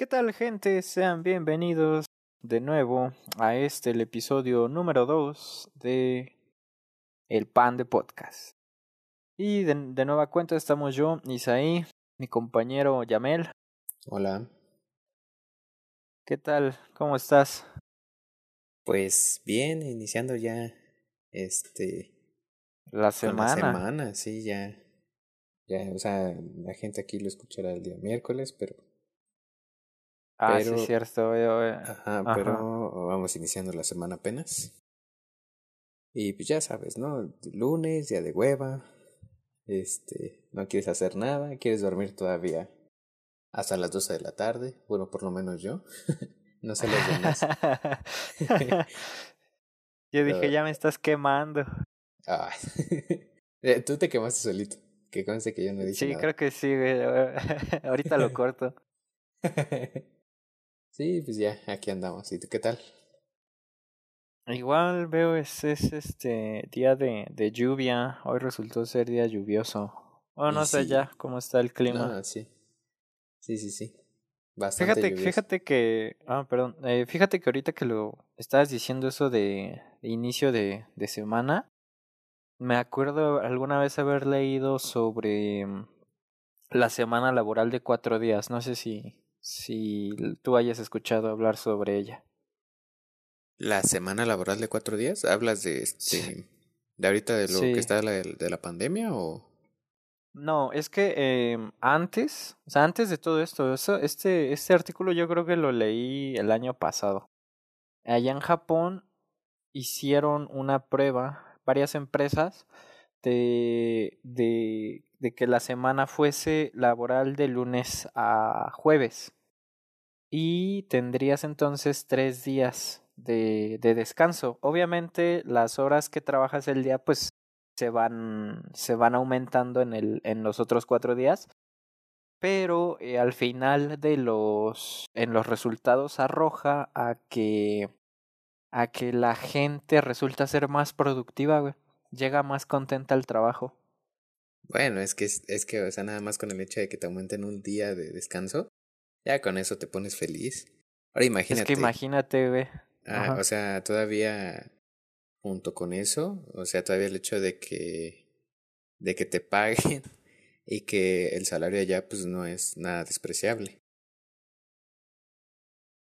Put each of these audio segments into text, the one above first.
¿Qué tal gente? Sean bienvenidos de nuevo a este el episodio número 2 de El Pan de Podcast. Y de, de nueva cuenta estamos yo, Isaí, mi compañero Yamel. Hola. ¿Qué tal? ¿Cómo estás? Pues bien, iniciando ya este La semana. La semana, sí, ya. Ya, o sea, la gente aquí lo escuchará el día miércoles, pero Ah, pero, sí, cierto. Yo, eh, Ajá, pero vamos iniciando la semana apenas. Y pues ya sabes, ¿no? Lunes, día de hueva. Este, no quieres hacer nada, quieres dormir todavía hasta las 12 de la tarde. Bueno, por lo menos yo. no sé los demás. yo dije, ya me estás quemando. Ah. Eh, Tú te quemaste solito. Que conste que yo no dije Sí, nada. creo que sí, güey. Ahorita lo corto. Sí, pues ya, aquí andamos. ¿Y tú qué tal? Igual veo es, es este día de, de lluvia. Hoy resultó ser día lluvioso. Oh, no sé sí. ya cómo está el clima. No, sí. Sí, sí, sí. Bastante fíjate, lluvioso. fíjate que, ah, perdón, eh, fíjate que ahorita que lo estabas diciendo eso de, de inicio de, de semana, me acuerdo alguna vez haber leído sobre mm, la semana laboral de cuatro días. No sé si, si tú hayas escuchado hablar sobre ella. La semana laboral de cuatro días, ¿hablas de este, de ahorita de lo Sí. que está la, de la pandemia o? No, es que eh, antes, o sea, antes de todo esto, eso, este, este artículo yo creo que lo leí el año pasado. Allá en Japón hicieron una prueba, varias empresas, de, de, de que la semana fuese laboral de lunes a jueves. Y tendrías entonces tres días de, de descanso. Obviamente las horas que trabajas el día, pues se van, se van aumentando en, el, en los otros cuatro días. Pero eh, al final de los, en los resultados arroja a que, a que la gente resulta ser más productiva, güey. Llega más contenta al trabajo. Bueno, es que es, es que, o sea, nada más con el hecho de que te aumenten un día de descanso, ya con eso te pones feliz. Ahora imagínate. Es que imagínate, güey. Ah, o sea, todavía junto con eso, o sea, todavía el hecho de que de que te paguen y que el salario allá pues no es nada despreciable.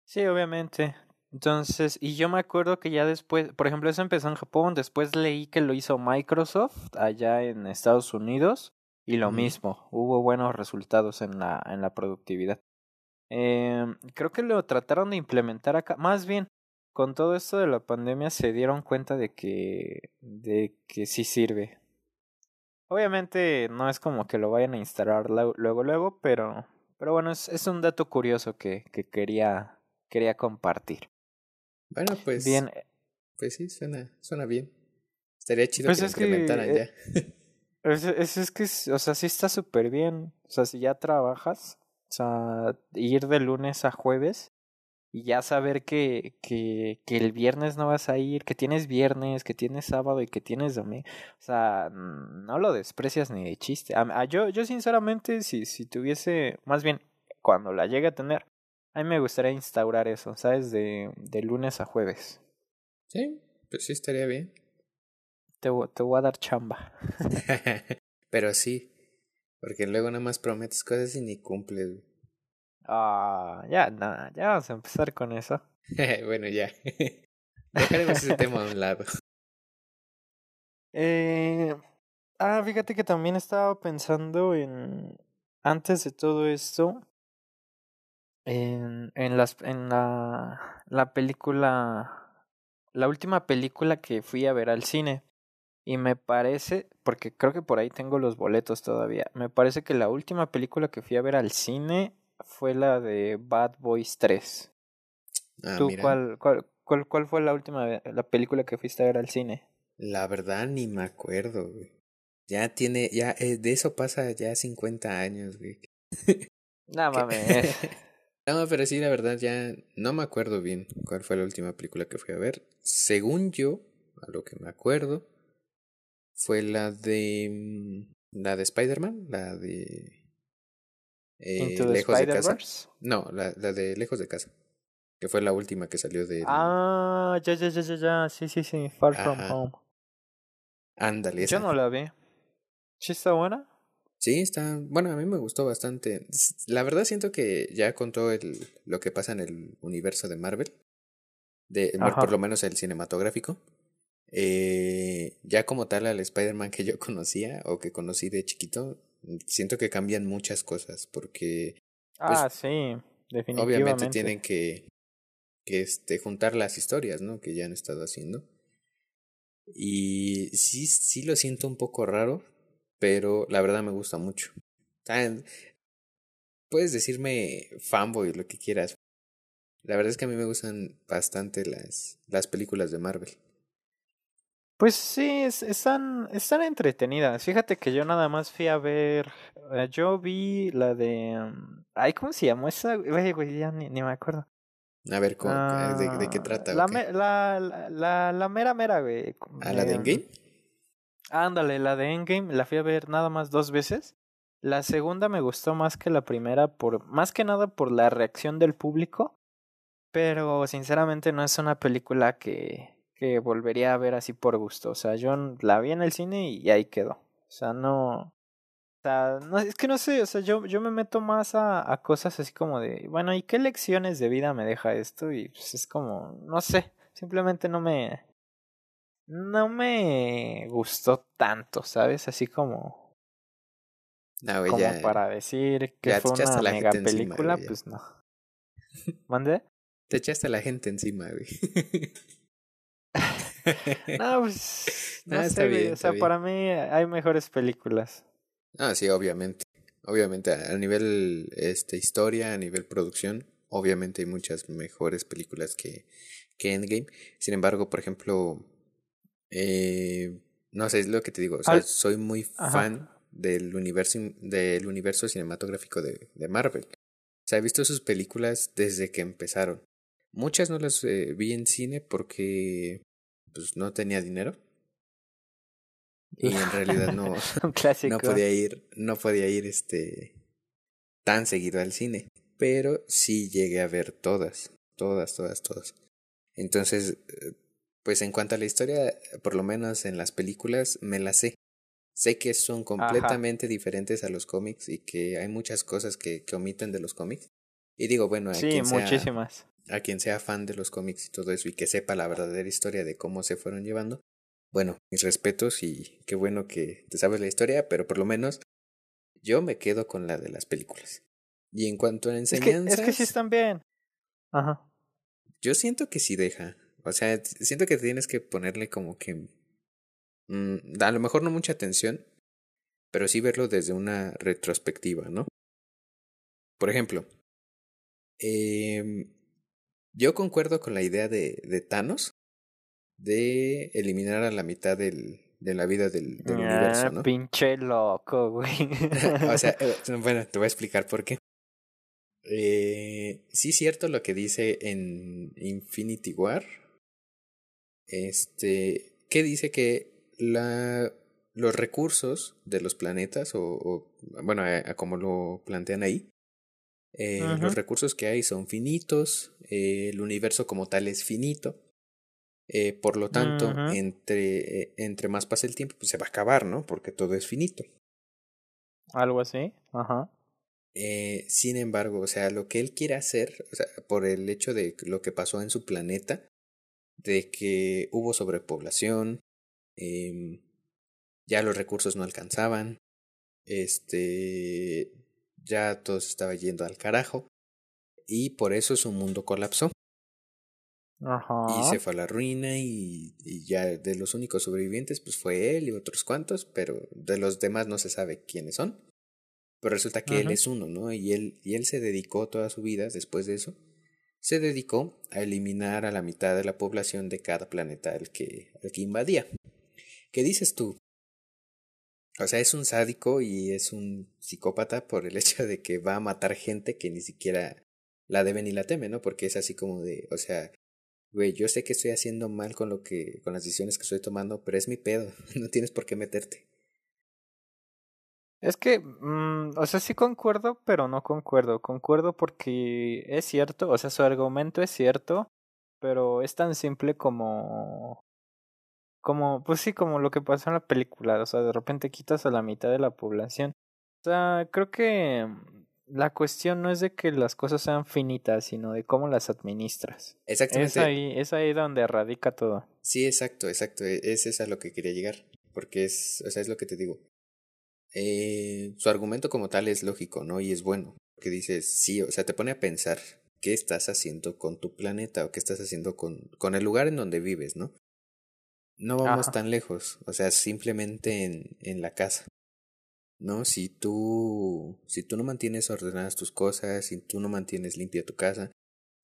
Sí, obviamente. Entonces, y yo me acuerdo que ya después, por ejemplo, eso empezó en Japón, después leí que lo hizo Microsoft allá en Estados Unidos y lo mismo, hubo buenos resultados en la, en la productividad. Eh, creo que lo trataron de implementar acá, más bien, con todo esto de la pandemia se dieron cuenta de que, de que sí sirve. Obviamente no es como que lo vayan a instalar lu- luego, luego, pero, pero bueno, es, es un dato curioso que, que quería, quería compartir. Bueno, pues Bien, eh, pues sí, suena suena bien. Estaría chido Pues que lo es que, implementaran eh, ya. es, es, es que, o sea, sí está súper bien. O sea, si ya trabajas, o sea, ir de lunes a jueves y ya saber que, que, que el viernes no vas a ir, que tienes viernes, que tienes sábado y que tienes domingo. O sea, no lo desprecias ni de chiste. A- a- yo, yo sinceramente, si, si tuviese, más bien, cuando la llegue a tener, a mí me gustaría instaurar eso, ¿sabes? De, de lunes a jueves. Sí, pues sí estaría bien. Te, te voy a dar chamba. Pero sí, porque luego nada más prometes cosas y ni cumples. güey. Ah, ya, nada, ya vamos a empezar con eso. bueno, ya. Dejaremos ese tema a un lado. Eh, ah, fíjate que también estaba pensando en, antes de todo esto, en, en las, en la, la película, la última película que fui a ver al cine. Y me parece, porque creo que por ahí tengo los boletos todavía, me parece que la última película que fui a ver al cine fue la de Bad Boys 3. Ah, ¿Tú mira. cuál, cuál, cuál, cuál fue la última la película que fuiste a ver al cine? La verdad ni me acuerdo, güey. Ya tiene, ya, eh, de eso pasa ya 50 años, güey. No ¿Qué? mames. No, pero sí, la verdad ya no me acuerdo bien cuál fue la última película que fui a ver. Según yo, a lo que me acuerdo, fue la de mm, la de Spider-Man, la de Eh, lejos de casa. No, la, la de lejos de casa. Que fue la última que salió de. Ah, ya, ya, ya, ya, ya. Sí, sí, sí. Far From Home. Ándale. Yo no la vi. ¿Sí está buena? Sí, está. Bueno, a mí me gustó bastante. La verdad siento que ya contó el, lo que pasa en el universo de Marvel. De, por lo menos el cinematográfico. Eh, ya como tal al Spider-Man que yo conocía o que conocí de chiquito, siento que cambian muchas cosas porque... Pues, ah, sí, definitivamente. Obviamente tienen que, que este, juntar las historias, ¿no? Que ya han estado haciendo. Y sí, sí lo siento un poco raro, pero la verdad me gusta mucho. Puedes decirme fanboy, lo que quieras. La verdad es que a mí me gustan bastante las, las películas de Marvel. Pues sí, están, están entretenidas. Fíjate que yo nada más fui a ver. Eh, yo vi la de. Mm, ay, ¿cómo se llamó esa? Güey, güey, ya ni, ni me acuerdo. A ver, de, de, qué ah, trata? La, la, la, la, mera mera, güey. ¿A la de Endgame? Ándale, la de Endgame la fui a ver nada más dos veces. La segunda me gustó más que la primera, por más que nada por la reacción del público. Pero sinceramente no es una película que, que volvería a ver así por gusto. O sea, yo la vi en el cine y ahí quedó. O sea, no. O sea, no, es que no sé, o sea, yo, yo me meto más a, a cosas así como de, bueno, ¿y qué lecciones de vida me deja esto? Y pues es como, no sé, simplemente no me, no me gustó tanto, ¿sabes? Así como, no, como para decir que fue una mega película, pues no. ¿Mande? Te echaste a la gente encima, güey. no, pues. No, sé, bien, o sea, para mí hay mejores películas. Ah, sí, obviamente. Obviamente, a nivel este, historia, a nivel producción, obviamente hay muchas mejores películas que, que Endgame. Sin embargo, por ejemplo, eh, no sé, es lo que te digo. O sea, soy muy fan del universo, del universo cinematográfico de, de Marvel. O sea, he visto sus películas desde que empezaron. Muchas no las eh, vi en cine porque pues no tenía dinero. Y en realidad no, no podía ir, no podía ir este tan seguido al cine. Pero sí llegué a ver todas, todas, todas, todas. Entonces, eh, pues en cuanto a la historia, por lo menos en las películas, me las sé. Sé que son completamente diferentes a los cómics y que hay muchas cosas que, que omiten de los cómics. Y digo, bueno, sí, muchísimas a quien sea fan de los cómics y todo eso y que sepa la verdadera historia de cómo se fueron llevando, bueno, mis respetos y qué bueno que te sabes la historia, pero por lo menos yo me quedo con la de las películas. Y en cuanto a enseñanzas... Es que, sí están bien. Ajá. Yo siento que sí deja. O sea, siento que tienes que ponerle como que... Mm, a lo mejor no mucha atención, pero sí verlo desde una retrospectiva, ¿no? Por ejemplo, eh, yo concuerdo con la idea de, de Thanos de eliminar a la mitad del, de la vida del, del universo, ¿no? Pinche loco, güey. o sea, eh, bueno, te voy a explicar por qué. Eh, sí cierto lo que dice en Infinity War. Este, que dice que la, los recursos de los planetas, o, o bueno, como lo plantean ahí, eh, los recursos que hay son finitos, eh, el universo como tal es finito. Eh, por lo tanto, entre, eh, entre más pasa el tiempo, pues se va a acabar, ¿no? Porque todo es finito. Algo así, ajá. Eh, sin embargo, o sea, lo que él quiere hacer, o sea, por el hecho de lo que pasó en su planeta, de que hubo sobrepoblación, eh, ya los recursos no alcanzaban, este, ya todo se estaba yendo al carajo y por eso su mundo colapsó. Ajá. Y se fue a la ruina y, y, ya de los únicos sobrevivientes pues fue él y otros cuantos, pero de los demás no se sabe quiénes son. Pero resulta que él es uno, ¿no? Y él, y él se dedicó toda su vida después de eso, se dedicó a eliminar a la mitad de la población de cada planeta al que, al que invadía. ¿Qué dices tú? O sea, es un sádico y es un psicópata por el hecho de que va a matar gente que ni siquiera la debe ni la teme, ¿no? Porque es así como de, o sea, güey, yo sé que estoy haciendo mal con lo que, con las decisiones que estoy tomando, pero es mi pedo, no tienes por qué meterte. Es que, mm, o sea, sí concuerdo, pero no concuerdo. Concuerdo porque es cierto, o sea, su argumento es cierto, pero es tan simple como como, pues sí, como lo que pasó en la película, o sea, de repente quitas a la mitad de la población. O sea, creo que la cuestión no es de que las cosas sean finitas, sino de cómo las administras. Exactamente. Es ahí, es ahí donde radica todo. Sí, exacto, exacto. Es, es a lo que quería llegar. Porque es, o sea, es lo que te digo. Eh, su argumento como tal es lógico, ¿no? Y es bueno. Que dices, sí, o sea, te pone a pensar qué estás haciendo con tu planeta o qué estás haciendo con, con el lugar en donde vives, ¿no? No vamos tan lejos, o sea, simplemente en, en la casa. ¿No? Si tú, si tú no mantienes ordenadas tus cosas, si tú no mantienes limpia tu casa,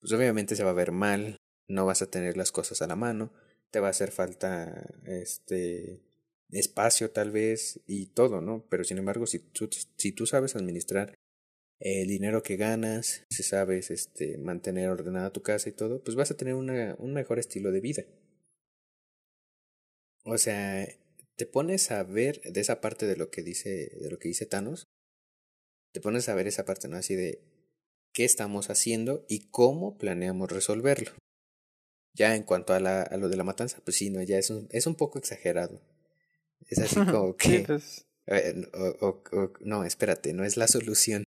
pues obviamente se va a ver mal, no vas a tener las cosas a la mano, te va a hacer falta este espacio tal vez y todo, ¿no? Pero sin embargo, si tú, si tú sabes administrar el dinero que ganas, si sabes este, mantener ordenada tu casa y todo, pues vas a tener una, un mejor estilo de vida. O sea, te pones a ver de esa parte de lo que dice, de lo que dice Thanos, te pones a ver esa parte, ¿no? Así de qué estamos haciendo y cómo planeamos resolverlo. Ya en cuanto a, la, a lo de la matanza, pues sí, no, ya es un, es un poco exagerado. Es así como que... Pues. Eh, o, o, no, espérate, no es la solución.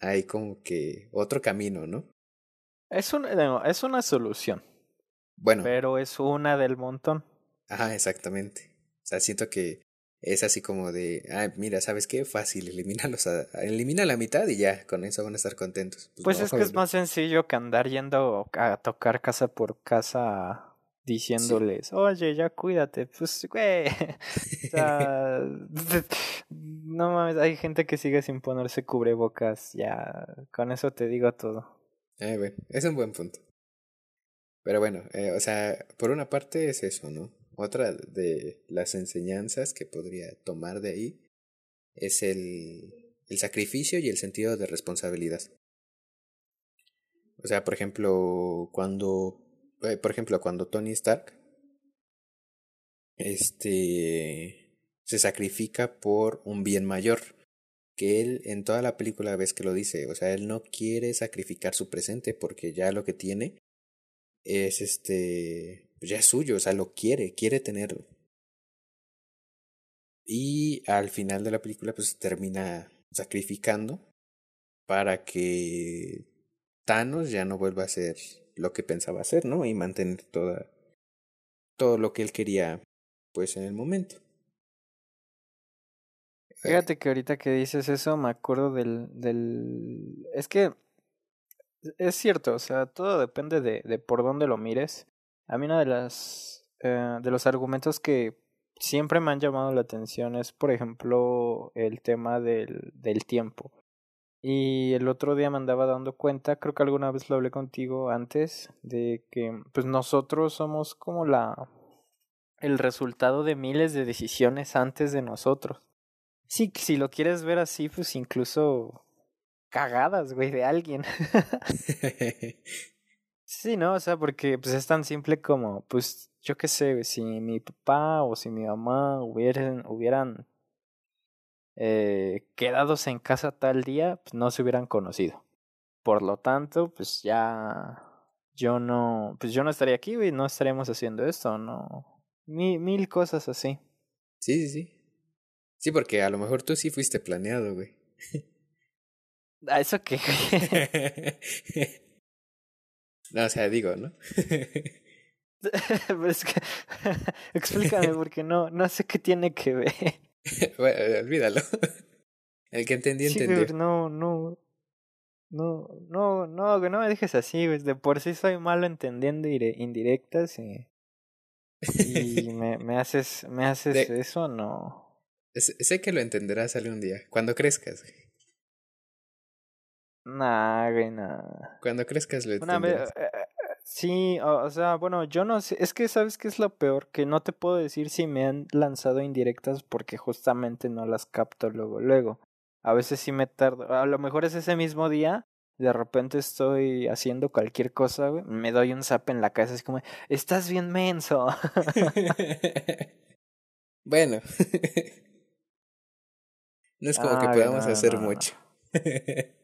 Hay como que otro camino, ¿no? Es, un, no, es una solución. Bueno. Pero es una del montón. Ajá, exactamente. O sea, siento que es así como de, ah, mira, ¿sabes qué? Fácil, elimínalos a, elimina la mitad y ya, con eso van a estar contentos. Pues, pues es que es más sencillo que andar yendo a tocar casa por casa diciéndoles, oye, ya cuídate, pues, güey. o sea, no mames, hay gente que sigue sin ponerse cubrebocas, ya, con eso te digo todo. Eh, bueno, es un buen punto. Pero bueno, eh, o sea, por una parte es eso, ¿no? Otra de las enseñanzas que podría tomar de ahí es el, el sacrificio y el sentido de responsabilidad. O sea, por ejemplo, cuando, eh, por ejemplo, cuando Tony Stark, este, se sacrifica por un bien mayor, que él en toda la película ves que lo dice, o sea, él no quiere sacrificar su presente porque ya lo que tiene es este pues ya es suyo, o sea, lo quiere, quiere tenerlo. Y al final de la película, pues termina sacrificando para que Thanos ya no vuelva a ser lo que pensaba hacer, ¿no? Y mantener toda, todo lo que él quería, pues en el momento. Fíjate que ahorita que dices eso, me acuerdo del, del... Es que es cierto, o sea, todo depende de, de por dónde lo mires. A mí una de las eh, de los argumentos que siempre me han llamado la atención es, por ejemplo, el tema del, del tiempo. Y el otro día me andaba dando cuenta, creo que alguna vez lo hablé contigo antes, de que pues nosotros somos como la el resultado de miles de decisiones antes de nosotros. Sí, si lo quieres ver así, pues incluso cagadas, güey, de alguien. Sí, no, o sea, porque pues es tan simple como, pues, yo qué sé, si mi papá o si mi mamá hubieran, hubieran eh, quedados en casa tal día, pues no se hubieran conocido. Por lo tanto, pues ya yo no, pues yo no estaría aquí, güey, no estaríamos haciendo esto, no. Mil, mil cosas así. Sí, sí, sí. Sí, porque a lo mejor tú sí fuiste planeado, güey. ¿A eso qué? No, o sea, digo, ¿no? Pero es que, explícame porque no, no sé qué tiene que ver. bueno, olvídalo. El que entendí, entendió. Sí, no, no. No, no, no, que no me dejes así, güey. De por sí soy malo entendiendo indirectas y. Y me, me haces, me haces eso, no. Sé que lo entenderás algún día, cuando crezcas. Nah, güey, nah. Cuando crezcas lo entenderás. Eh, eh, sí, o, sea, bueno, yo no sé, es que sabes qué es lo peor, que no te puedo decir si me han lanzado indirectas porque justamente no las capto luego, luego. A veces sí me tardo, a lo mejor es ese mismo día, de repente estoy haciendo cualquier cosa, güey, me doy un zap en la cabeza, así como, estás bien menso. bueno. No es como que podamos no, hacer no, no.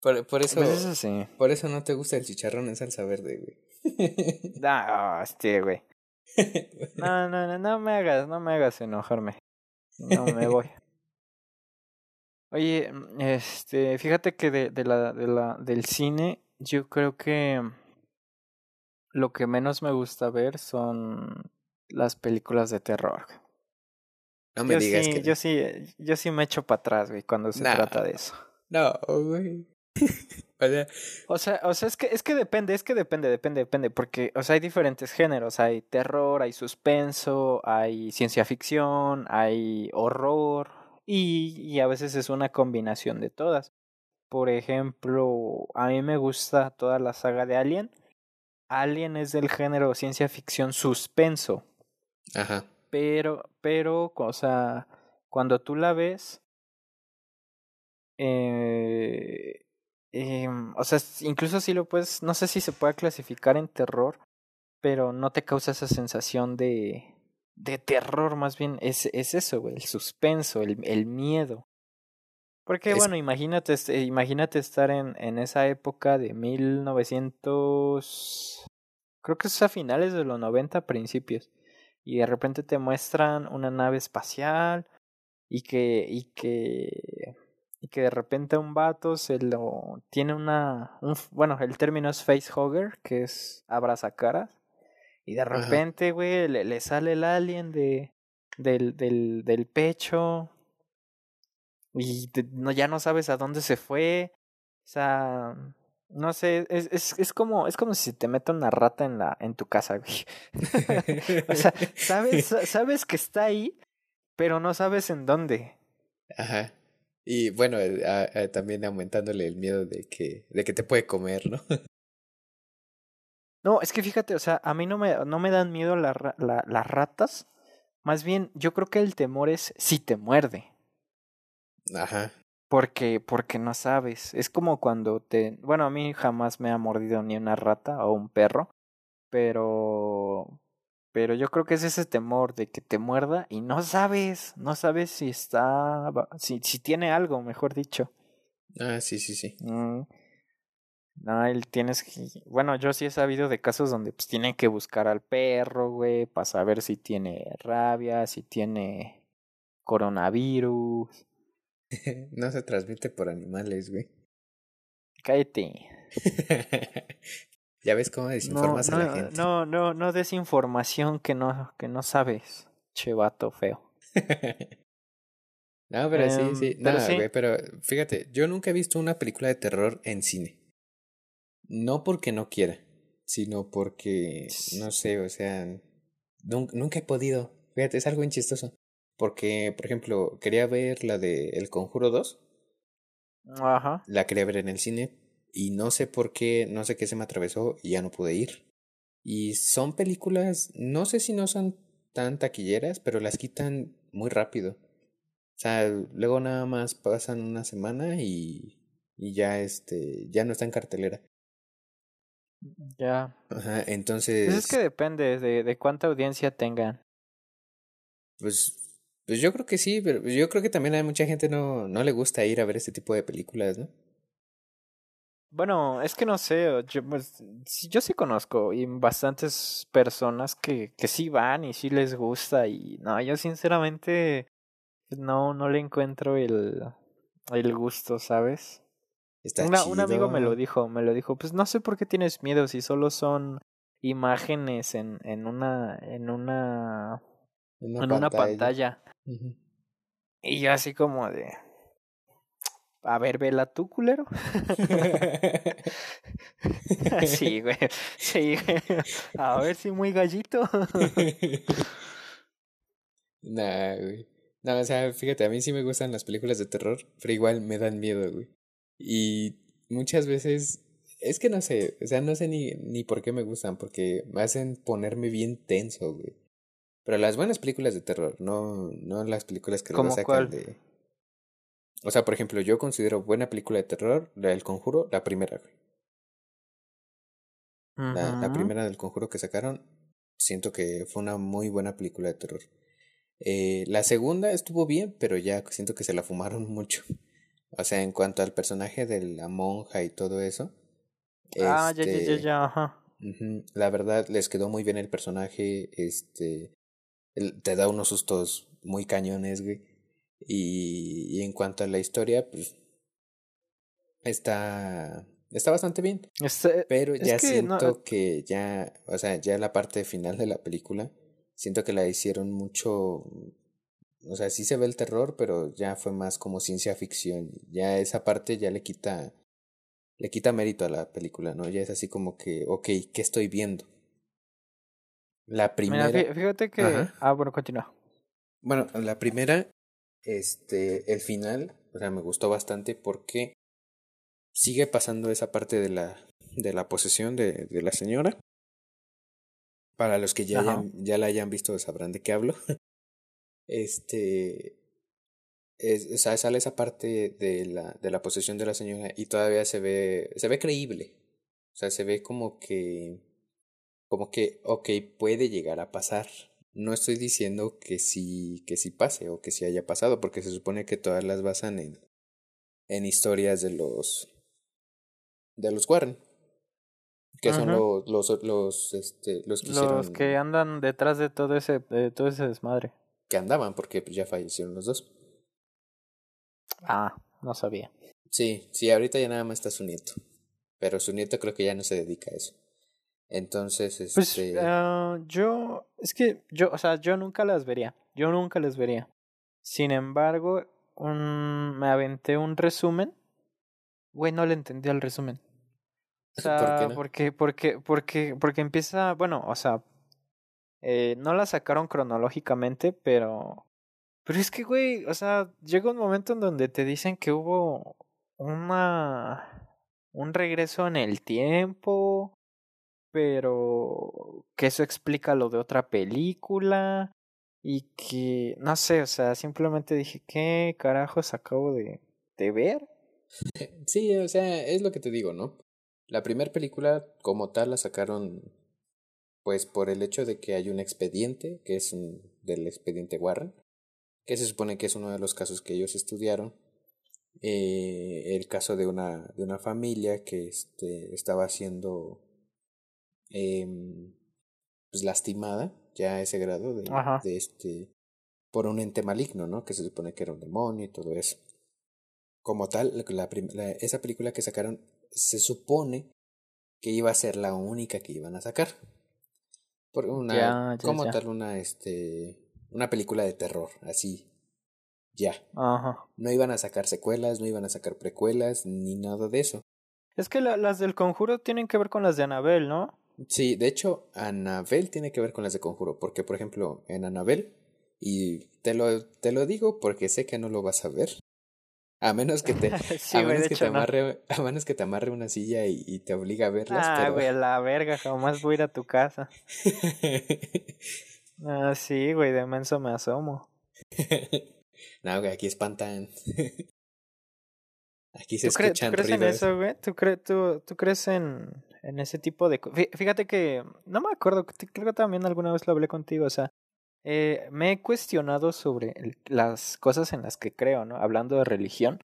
por, por eso, Pues eso sí. por eso no te gusta el chicharrón en salsa verde, güey. Ah, hostia, güey. No, no, no, no me hagas, no me hagas enojarme. No me voy. Oye, este, fíjate que de, de la, de la, del cine, yo creo que lo que menos me gusta ver son las películas de terror. no me yo digas sí, que yo sí, yo sí me echo para atrás, güey, cuando se Nah. trata de eso. no, güey. o sea, O sea, o sea, es que, es que depende, es que depende, depende, depende, porque, o sea, hay diferentes géneros, hay terror, hay suspenso, hay ciencia ficción, hay horror, y, y a veces es una combinación de todas. Por ejemplo, a mí me gusta toda la saga de Alien. Alien es del género ciencia ficción suspenso, ajá. pero, pero, o sea, cuando tú la ves, eh, em, o sea, incluso si lo puedes, no sé si se puede clasificar en terror, pero no te causa esa sensación de, de terror, más bien es, es eso, güey, el suspenso, el, el miedo. Porque Es- bueno, imagínate, eh, imagínate estar en, en esa época de 1900, creo que es a finales de los 90, principios, y de repente te muestran una nave espacial y que, y que, y que de repente un vato se lo, tiene una, un, bueno, el término es facehugger, que es abrazacaras, y de repente, güey, le, le sale el alien de, del, del, del pecho, y te- no, ya no sabes a dónde se fue. O sea, no sé, es, es, es como, es como si te mete una rata en la, en tu casa, güey. o sea, sabes, sa- sabes que está ahí, pero no sabes en dónde. Ajá. Y bueno, eh, a- a- también aumentándole el miedo de que, de que te puede comer, ¿no? No, es que fíjate, o sea, a mí no me, no me dan miedo la, ra- la- las ratas. Más bien, yo creo que el temor es si te muerde. Ajá. Porque, porque no sabes. Es como cuando te. Bueno, a mí jamás me ha mordido ni una rata o un perro. Pero. Pero yo creo que es ese temor de que te muerda y no sabes. No sabes si está. Si, si tiene algo, mejor dicho. Ah, sí, sí, sí. Mm. No, él tienes que. Bueno, yo sí he sabido de casos donde pues tienen que buscar al perro, güey, para saber si tiene rabia, si tiene coronavirus. no se transmite por animales, güey. Cállate. ya ves cómo No, desinformas a la no, gente. no, no, no des información que no, que no sabes, che vato feo. no, pero sí, Em, sí. pero No, sí. güey, pero fíjate, yo nunca he visto una película de terror en cine. No porque no quiera, sino porque, no sé, o sea, nun- nunca he podido. Fíjate, es algo bien chistoso. Porque, por ejemplo, quería ver la de El Conjuro 2. Ajá. La quería ver en el cine y no sé por qué, no sé qué se me atravesó y ya no pude ir. Y son películas, no sé si no son tan taquilleras, pero las quitan muy rápido. O sea, luego nada más pasan una semana y, y ya este, ya no está en cartelera. Ya. Ajá, Pues entonces, es que depende de, de cuánta audiencia tengan. pues, pues yo creo que sí, pero yo creo que también a mucha gente no, no le gusta ir a ver este tipo de películas, ¿no? Bueno, es que no sé, yo, pues, sí, yo sí conozco y bastantes personas que, que sí van y sí les gusta y no, yo sinceramente no, no le encuentro el, el gusto, ¿sabes? Está Una, un amigo me lo dijo, me lo dijo, pues no sé por qué tienes miedo si solo son imágenes en, en una, en una, Una en una pantalla. pantalla. Ujú. Y yo así como de, a ver, vela tú, culero. sí, güey, sí, güey. A ver si muy gallito. Nah, güey. No, o sea, fíjate, a mí sí me gustan las películas de terror, pero igual me dan miedo, güey. Y muchas veces, es que no sé, o sea, no sé ni, ni por qué me gustan, porque me hacen ponerme bien tenso, güey. Pero las buenas películas de terror, no, no las películas que ¿Cómo sacan cuál? de... O sea, por ejemplo, yo considero buena película de terror, la del Conjuro, la primera, güey. La, primera del Conjuro que sacaron, siento que fue una muy buena película de terror. Eh, la segunda estuvo bien, pero ya siento que se la fumaron mucho. O sea, en cuanto al personaje de la monja y todo eso. Ah, ya, ya, ya, este, ya, ajá. La verdad, les quedó muy bien el personaje. Este. el- te da unos sustos muy cañones, güey. Y, y en cuanto a la historia, pues. Está. Está bastante bien. Este, Pero es ya no- siento que ya. O sea, ya la parte final de la película. Siento que la hicieron mucho. O sea, sí se ve el terror, pero ya fue más como ciencia ficción. Ya esa parte ya le quita. Le quita mérito a la película, ¿no? Ya es así como que, ok, ¿qué estoy viendo? La primera. fí- fíjate que. Ajá. Ah, bueno, continúa. Bueno, la primera, este, el final, o sea, me gustó bastante porque sigue pasando esa parte de la, de la posesión de, de la señora. Para los que ya, hayan, ya la hayan visto sabrán de qué hablo. Este, es, sale esa parte de la, de la posesión de la señora y todavía se ve, se ve creíble. O sea, se ve como que, como que, ok, puede llegar a pasar. No estoy diciendo que sí, que sí pase o que sí haya pasado, porque se supone que todas las basan en, en historias de los, de los Warren. Que son los, los, los, este, los que Los hicieron, que andan detrás de todo ese, de todo ese desmadre. que andaban, porque pues, ya fallecieron los dos. Ah, no sabía. Sí, sí, ahorita ya nada más está su nieto. Pero su nieto creo que ya no se dedica a eso. Entonces, Pues este. ah, yo, es que yo, o sea, yo nunca las vería. Yo nunca las vería. Sin embargo, un, me aventé un resumen. Güey, no le entendí al resumen. O ¿Por sea, qué no? porque, porque, porque, porque empieza, bueno, o sea, eh, no la sacaron cronológicamente, pero, pero es que, güey, o sea, llega un momento en donde te dicen que hubo una, un regreso en el tiempo, pero que eso explica lo de otra película y que, no sé, o sea, simplemente dije, ¿qué carajos acabo de, de ver? Sí, o sea, es lo que te digo, ¿no? La primera película, como tal, la sacaron. Pues por el hecho de que hay un expediente, que es un, del expediente Warren, que se supone que es uno de los casos que ellos estudiaron. Eh, el caso de una, de una familia que este, estaba siendo em, pues lastimada ya a ese grado de, este por un ente maligno, ¿no? Que se supone que era un demonio y todo eso. Como tal, la, esa película que sacaron se supone que iba a ser la única que iban a sacar. Por una, Ya, ya, como ya. tal, una, este, una película de terror, así, ya. Ajá. No iban a sacar secuelas, no iban a sacar precuelas, ni nada de eso. Es que la- las del conjuro tienen que ver con las de Anabel, ¿no? Sí, de hecho, Anabel tiene que ver con las de Conjuro, porque por ejemplo, en Anabel, y te lo, te lo digo porque sé que no lo vas a ver, a menos que te, sí, a menos que te no. amarre, a menos que te amarre una silla y, y te obliga a verlas, Ah, pero güey, a la verga, jamás voy a ir a tu casa. Ah, sí, güey, de menso me asomo. no, güey, aquí espantan. Aquí se ¿Tú, cre- tú escuchan crees en eso, güey? ¿Tú, cre- tú, ¿Tú crees en, en ese tipo de? Fíjate que, no me acuerdo, creo que también alguna vez lo hablé contigo, o sea, eh, me he cuestionado sobre las cosas en las que creo, ¿no? Hablando de religión,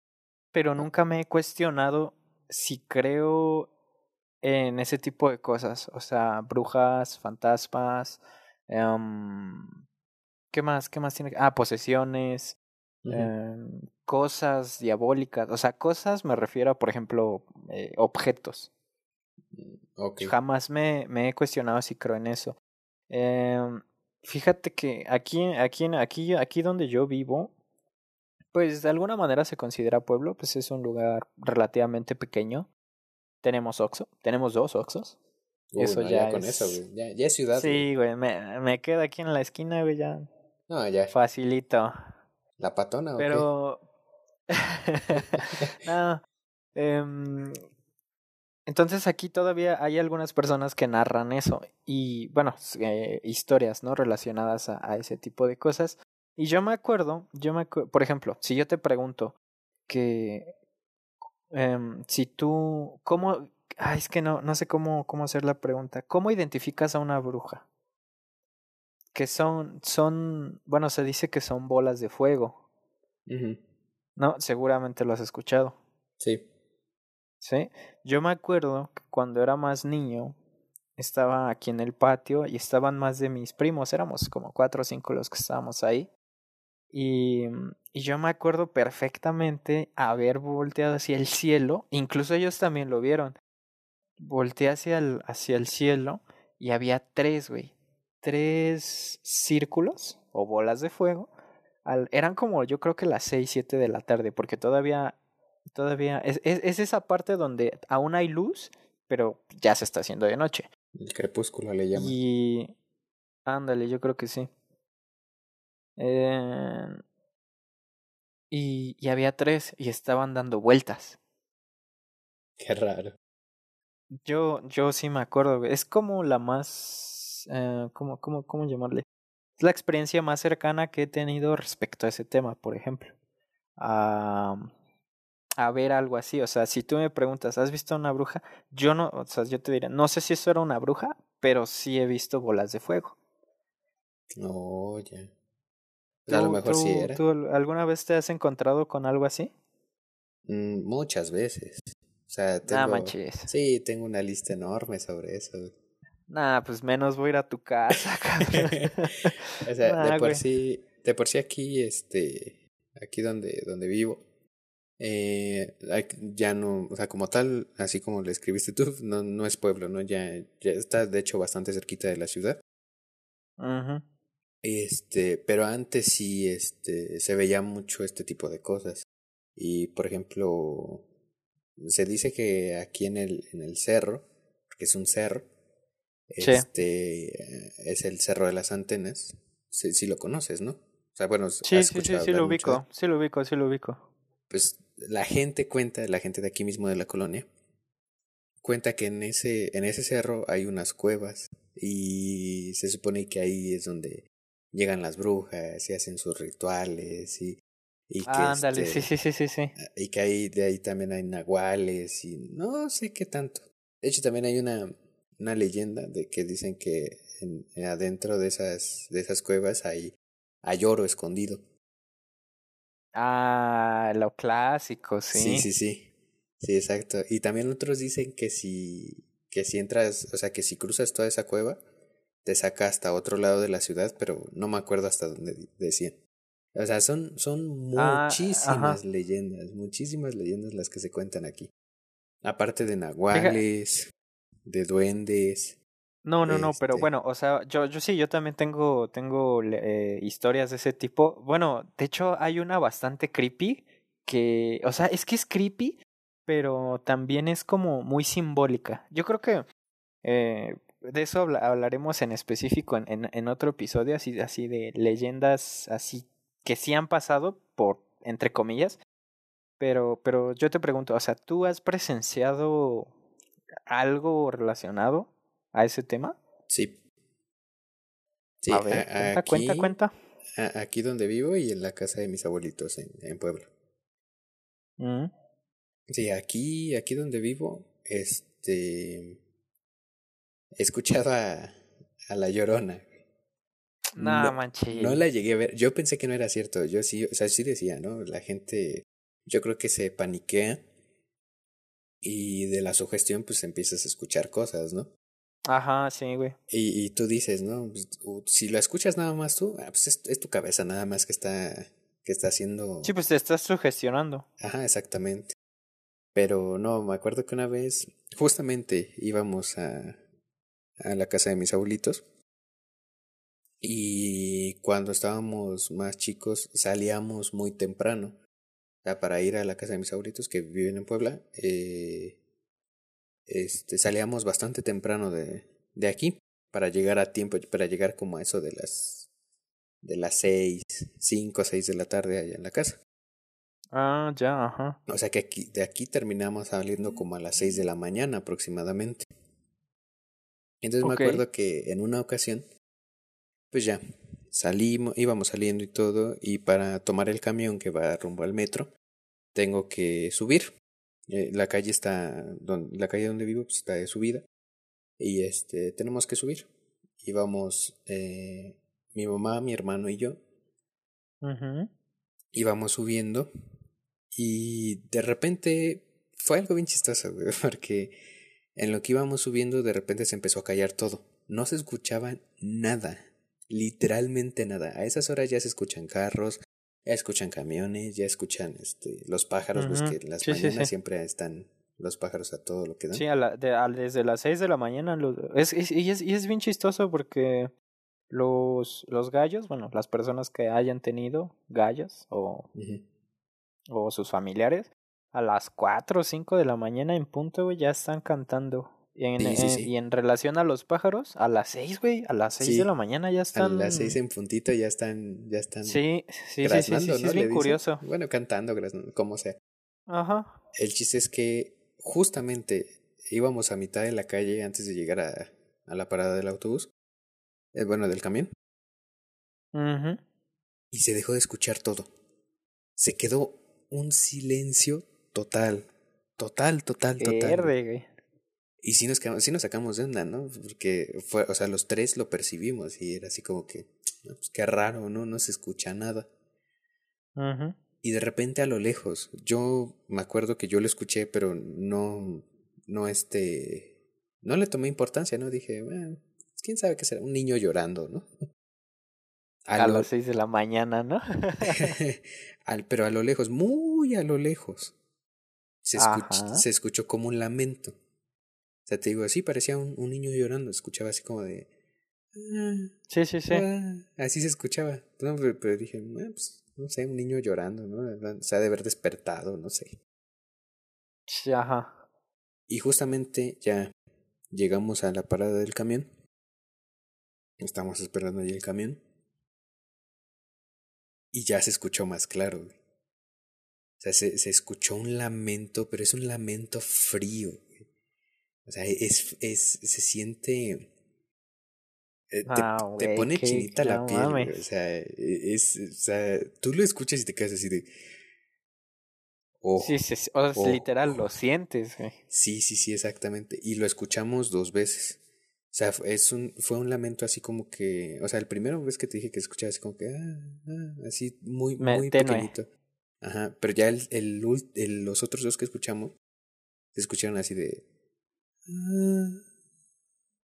pero nunca me he cuestionado si creo en ese tipo de cosas, o sea, brujas, fantasmas, em, ¿qué más? ¿Qué más tiene? Ah, posesiones, em, cosas diabólicas, o sea, cosas me refiero a, por ejemplo, eh, objetos. Ok. Jamás me, me he cuestionado si creo en eso. Em, fíjate que aquí, aquí, aquí, aquí donde yo vivo, pues de alguna manera se considera pueblo, pues es un lugar relativamente pequeño. Tenemos Oxxo, tenemos dos Oxxos. Uy, eso no, ya con es- eso, güey. Ya, ya es ciudad. Sí, güey, me, me quedo aquí en la esquina, güey, ya No, ya. facilito. ¿La patona o qué? Pero. no. em, entonces aquí todavía hay algunas personas que narran eso. Y bueno, eh, historias, ¿no? Relacionadas a, a ese tipo de cosas. Y yo me acuerdo, yo me acu- por ejemplo, si yo te pregunto que em, si tú, ¿cómo? Ay, es que no, no sé cómo, cómo hacer la pregunta. ¿Cómo identificas a una bruja? que son, son, bueno, se dice que son bolas de fuego. No, seguramente lo has escuchado. Sí. Sí. Yo me acuerdo que cuando era más niño, estaba aquí en el patio y estaban más de mis primos, éramos como cuatro o cinco los que estábamos ahí. Y, y yo me acuerdo perfectamente haber volteado hacia el cielo, incluso ellos también lo vieron. Volteé hacia el, hacia el cielo y había tres, güey, tres círculos o bolas de fuego. Eran como yo creo que las seis, siete de la tarde, porque todavía, todavía, es, es, es esa parte donde aún hay luz, pero ya se está haciendo de noche. El crepúsculo le llaman. Y ándale, yo creo que sí. Eh, y, y había tres y estaban dando vueltas. Qué raro. Yo, yo sí me acuerdo, es como la más, eh, ¿cómo, cómo, ¿cómo llamarle? Es la experiencia más cercana que he tenido respecto a ese tema, por ejemplo. A, a ver algo así, o sea, si tú me preguntas, ¿has visto una bruja? Yo no, o sea, yo te diría, no sé si eso era una bruja, pero sí he visto bolas de fuego. No, ya. Pues a lo mejor sí era. ¿Tú alguna vez te has encontrado con algo así? Mm, muchas veces. O sea, tengo, Nah, manches. sí, tengo una lista enorme sobre eso. Nah, pues menos voy a ir a tu casa, cabrón. o sea, Nah, de por güey. sí, de por sí aquí, este, aquí donde, donde vivo, eh, ya no, o sea, como tal, así como le escribiste tú, no, no es pueblo, ¿no? Ya, ya está, de hecho, bastante cerquita de la ciudad. Este, pero antes sí, este, se veía mucho este tipo de cosas. Y, por ejemplo, se dice que aquí en el, en el cerro, que es un cerro, Sí. este, es el Cerro de las Antenas. Sí, sí lo conoces, ¿no? O sea, bueno, has Sí, sí, sí, sí hablar lo mucho ubico, sí lo ubico, sí lo ubico. Pues la gente cuenta, la gente de aquí mismo de la colonia, cuenta que en ese, en ese cerro hay unas cuevas y se supone que ahí es donde llegan las brujas y hacen sus rituales y, y que Ándale, este, sí, sí, sí, sí, sí. y que ahí de ahí también hay nahuales y no sé qué tanto. De hecho también hay una, una leyenda de que dicen que en, en adentro de esas, de esas cuevas hay, hay oro escondido. Ah, lo clásico, sí. Sí, sí, sí. Sí, exacto. Y también otros dicen que si, que si entras, o sea, que si cruzas toda esa cueva, te saca hasta otro lado de la ciudad, pero no me acuerdo hasta dónde decían. O sea, son, son Ah, muchísimas leyendas, muchísimas leyendas las que se cuentan aquí. Aparte de nahuales, de duendes. No, no, no, pero Este- bueno, o sea, yo, yo sí, yo también tengo, tengo eh, historias de ese tipo. Bueno, de hecho hay una bastante creepy que, o sea, es que es creepy, pero también es como muy simbólica. Yo creo que eh, de eso habla- hablaremos en específico en, en, en otro episodio, así, así de leyendas así que sí han pasado por, entre comillas. Pero, pero yo te pregunto, o sea, ¿tú has presenciado algo relacionado a ese tema? Sí. Sí, a ver, a- cuenta, cuenta, aquí- cuenta. aquí donde vivo y en la casa de mis abuelitos en, en Puebla. Mm. Sí, aquí, aquí donde vivo, este, he escuchado a, a La Llorona. No, No- manches. No la llegué a ver. Yo pensé que no era cierto. Yo sí, o sea, sí decía, ¿no? La gente, yo creo que se paniquea y de la sugestión, pues empiezas a escuchar cosas, ¿no? Ajá, sí, güey. Y, y tú dices, ¿no? Pues, si lo escuchas nada más tú, ah, pues es, es tu cabeza nada más que está, que está haciendo. Sí, pues te estás sugestionando. Ajá, exactamente. Pero no, me acuerdo que una vez, justamente íbamos a, a la casa de mis abuelitos. Y cuando estábamos más chicos, salíamos muy temprano. O sea, para ir a la casa de mis abuelitos que viven en Puebla. Eh, este, salíamos bastante temprano de, de aquí. Para llegar a tiempo, para llegar como a eso de las de las seis, cinco o seis de la tarde allá en la casa. Ah, ya, ajá. O sea que aquí, de aquí terminamos saliendo como a las 6 de la mañana aproximadamente. Entonces me acuerdo que en una ocasión, pues ya, salimos, íbamos saliendo y todo, y para tomar el camión que va rumbo al metro, tengo que subir. Eh, la calle está, donde, la calle donde vivo pues, está de subida, y este, tenemos que subir. Íbamos, eh, mi mamá, mi hermano y yo Ujú. íbamos subiendo y de repente fue algo bien chistoso, güey, porque en lo que íbamos subiendo de repente se empezó a callar todo. No se escuchaba nada, literalmente nada. A esas horas ya se escuchan carros, ya escuchan camiones, ya escuchan este los pájaros, ves Ujú. que las Sí, mañanas sí. siempre están los pájaros a todo lo que dan. Sí, a la, de, a- desde las 6 de la mañana. lo- es, es- y, es, y es bien chistoso porque los, los gallos, bueno, las personas que hayan tenido gallos o, o sus familiares, a las 4 o 5 de la mañana en punto, güey, ya están cantando. Y en, Sí, sí, en- sí. y en relación a los pájaros, a las 6, güey, a las 6 Sí. de la mañana ya A están. las seis en puntito ya están, ya están Sí, sí, sí, sí, sí, graznando, sí, ¿no? es bien curioso. Bueno, cantando, graznando, como sea. Ajá. El chiste es que justamente íbamos a mitad de la calle antes de llegar a, a la parada del autobús, eh, bueno, del camión, Ujú. y se dejó de escuchar todo. Se quedó un silencio total, total, total, total. Verde, güey. Y sí nos, quedamos- sí nos sacamos de onda, ¿no? Porque fue, o sea, los tres lo percibimos y era así como que, "No, pues qué raro, ¿no? No se escucha nada. Y de repente a lo lejos, yo me acuerdo que yo lo escuché, pero no, no este, no le tomé importancia, ¿no? Dije, bueno, quién sabe qué será, un niño llorando, ¿no? A lo- las 6 de la mañana, ¿no? al, pero a lo lejos, muy a lo lejos, se, escuch- se escuchó como un lamento. O sea, te digo, así parecía un, un niño llorando, escuchaba así como de... "Ah, Sí, sí, sí. ah", así se escuchaba. No, pero, pero dije, "Ah, pues, no sé, un niño llorando, ¿no? O sea, de haber despertado, no sé. Sí, Ajá. Y justamente ya llegamos a la parada del camión. Estamos esperando ahí el camión. Y ya se escuchó más claro. güey. O sea, se, se escuchó un lamento, pero es un lamento frío. O sea, es, es, se siente... eh, Te, Ah, te pone qué- chinita la no piel. O sea, es, o sea, tú lo escuchas y te quedas así de... Oh, Sí, sí, sí, o sea, oh. literal, lo sientes, güey. Sí, sí, sí, exactamente. Y lo escuchamos dos veces. O sea, es un, fue un lamento así como que, o sea, el primero vez que te dije que escuchaba así como que, ah, ah, así muy, Me- muy tenue. pequeñito. Ajá, pero ya el, el, el- los otros dos que escuchamos, se escucharon así de,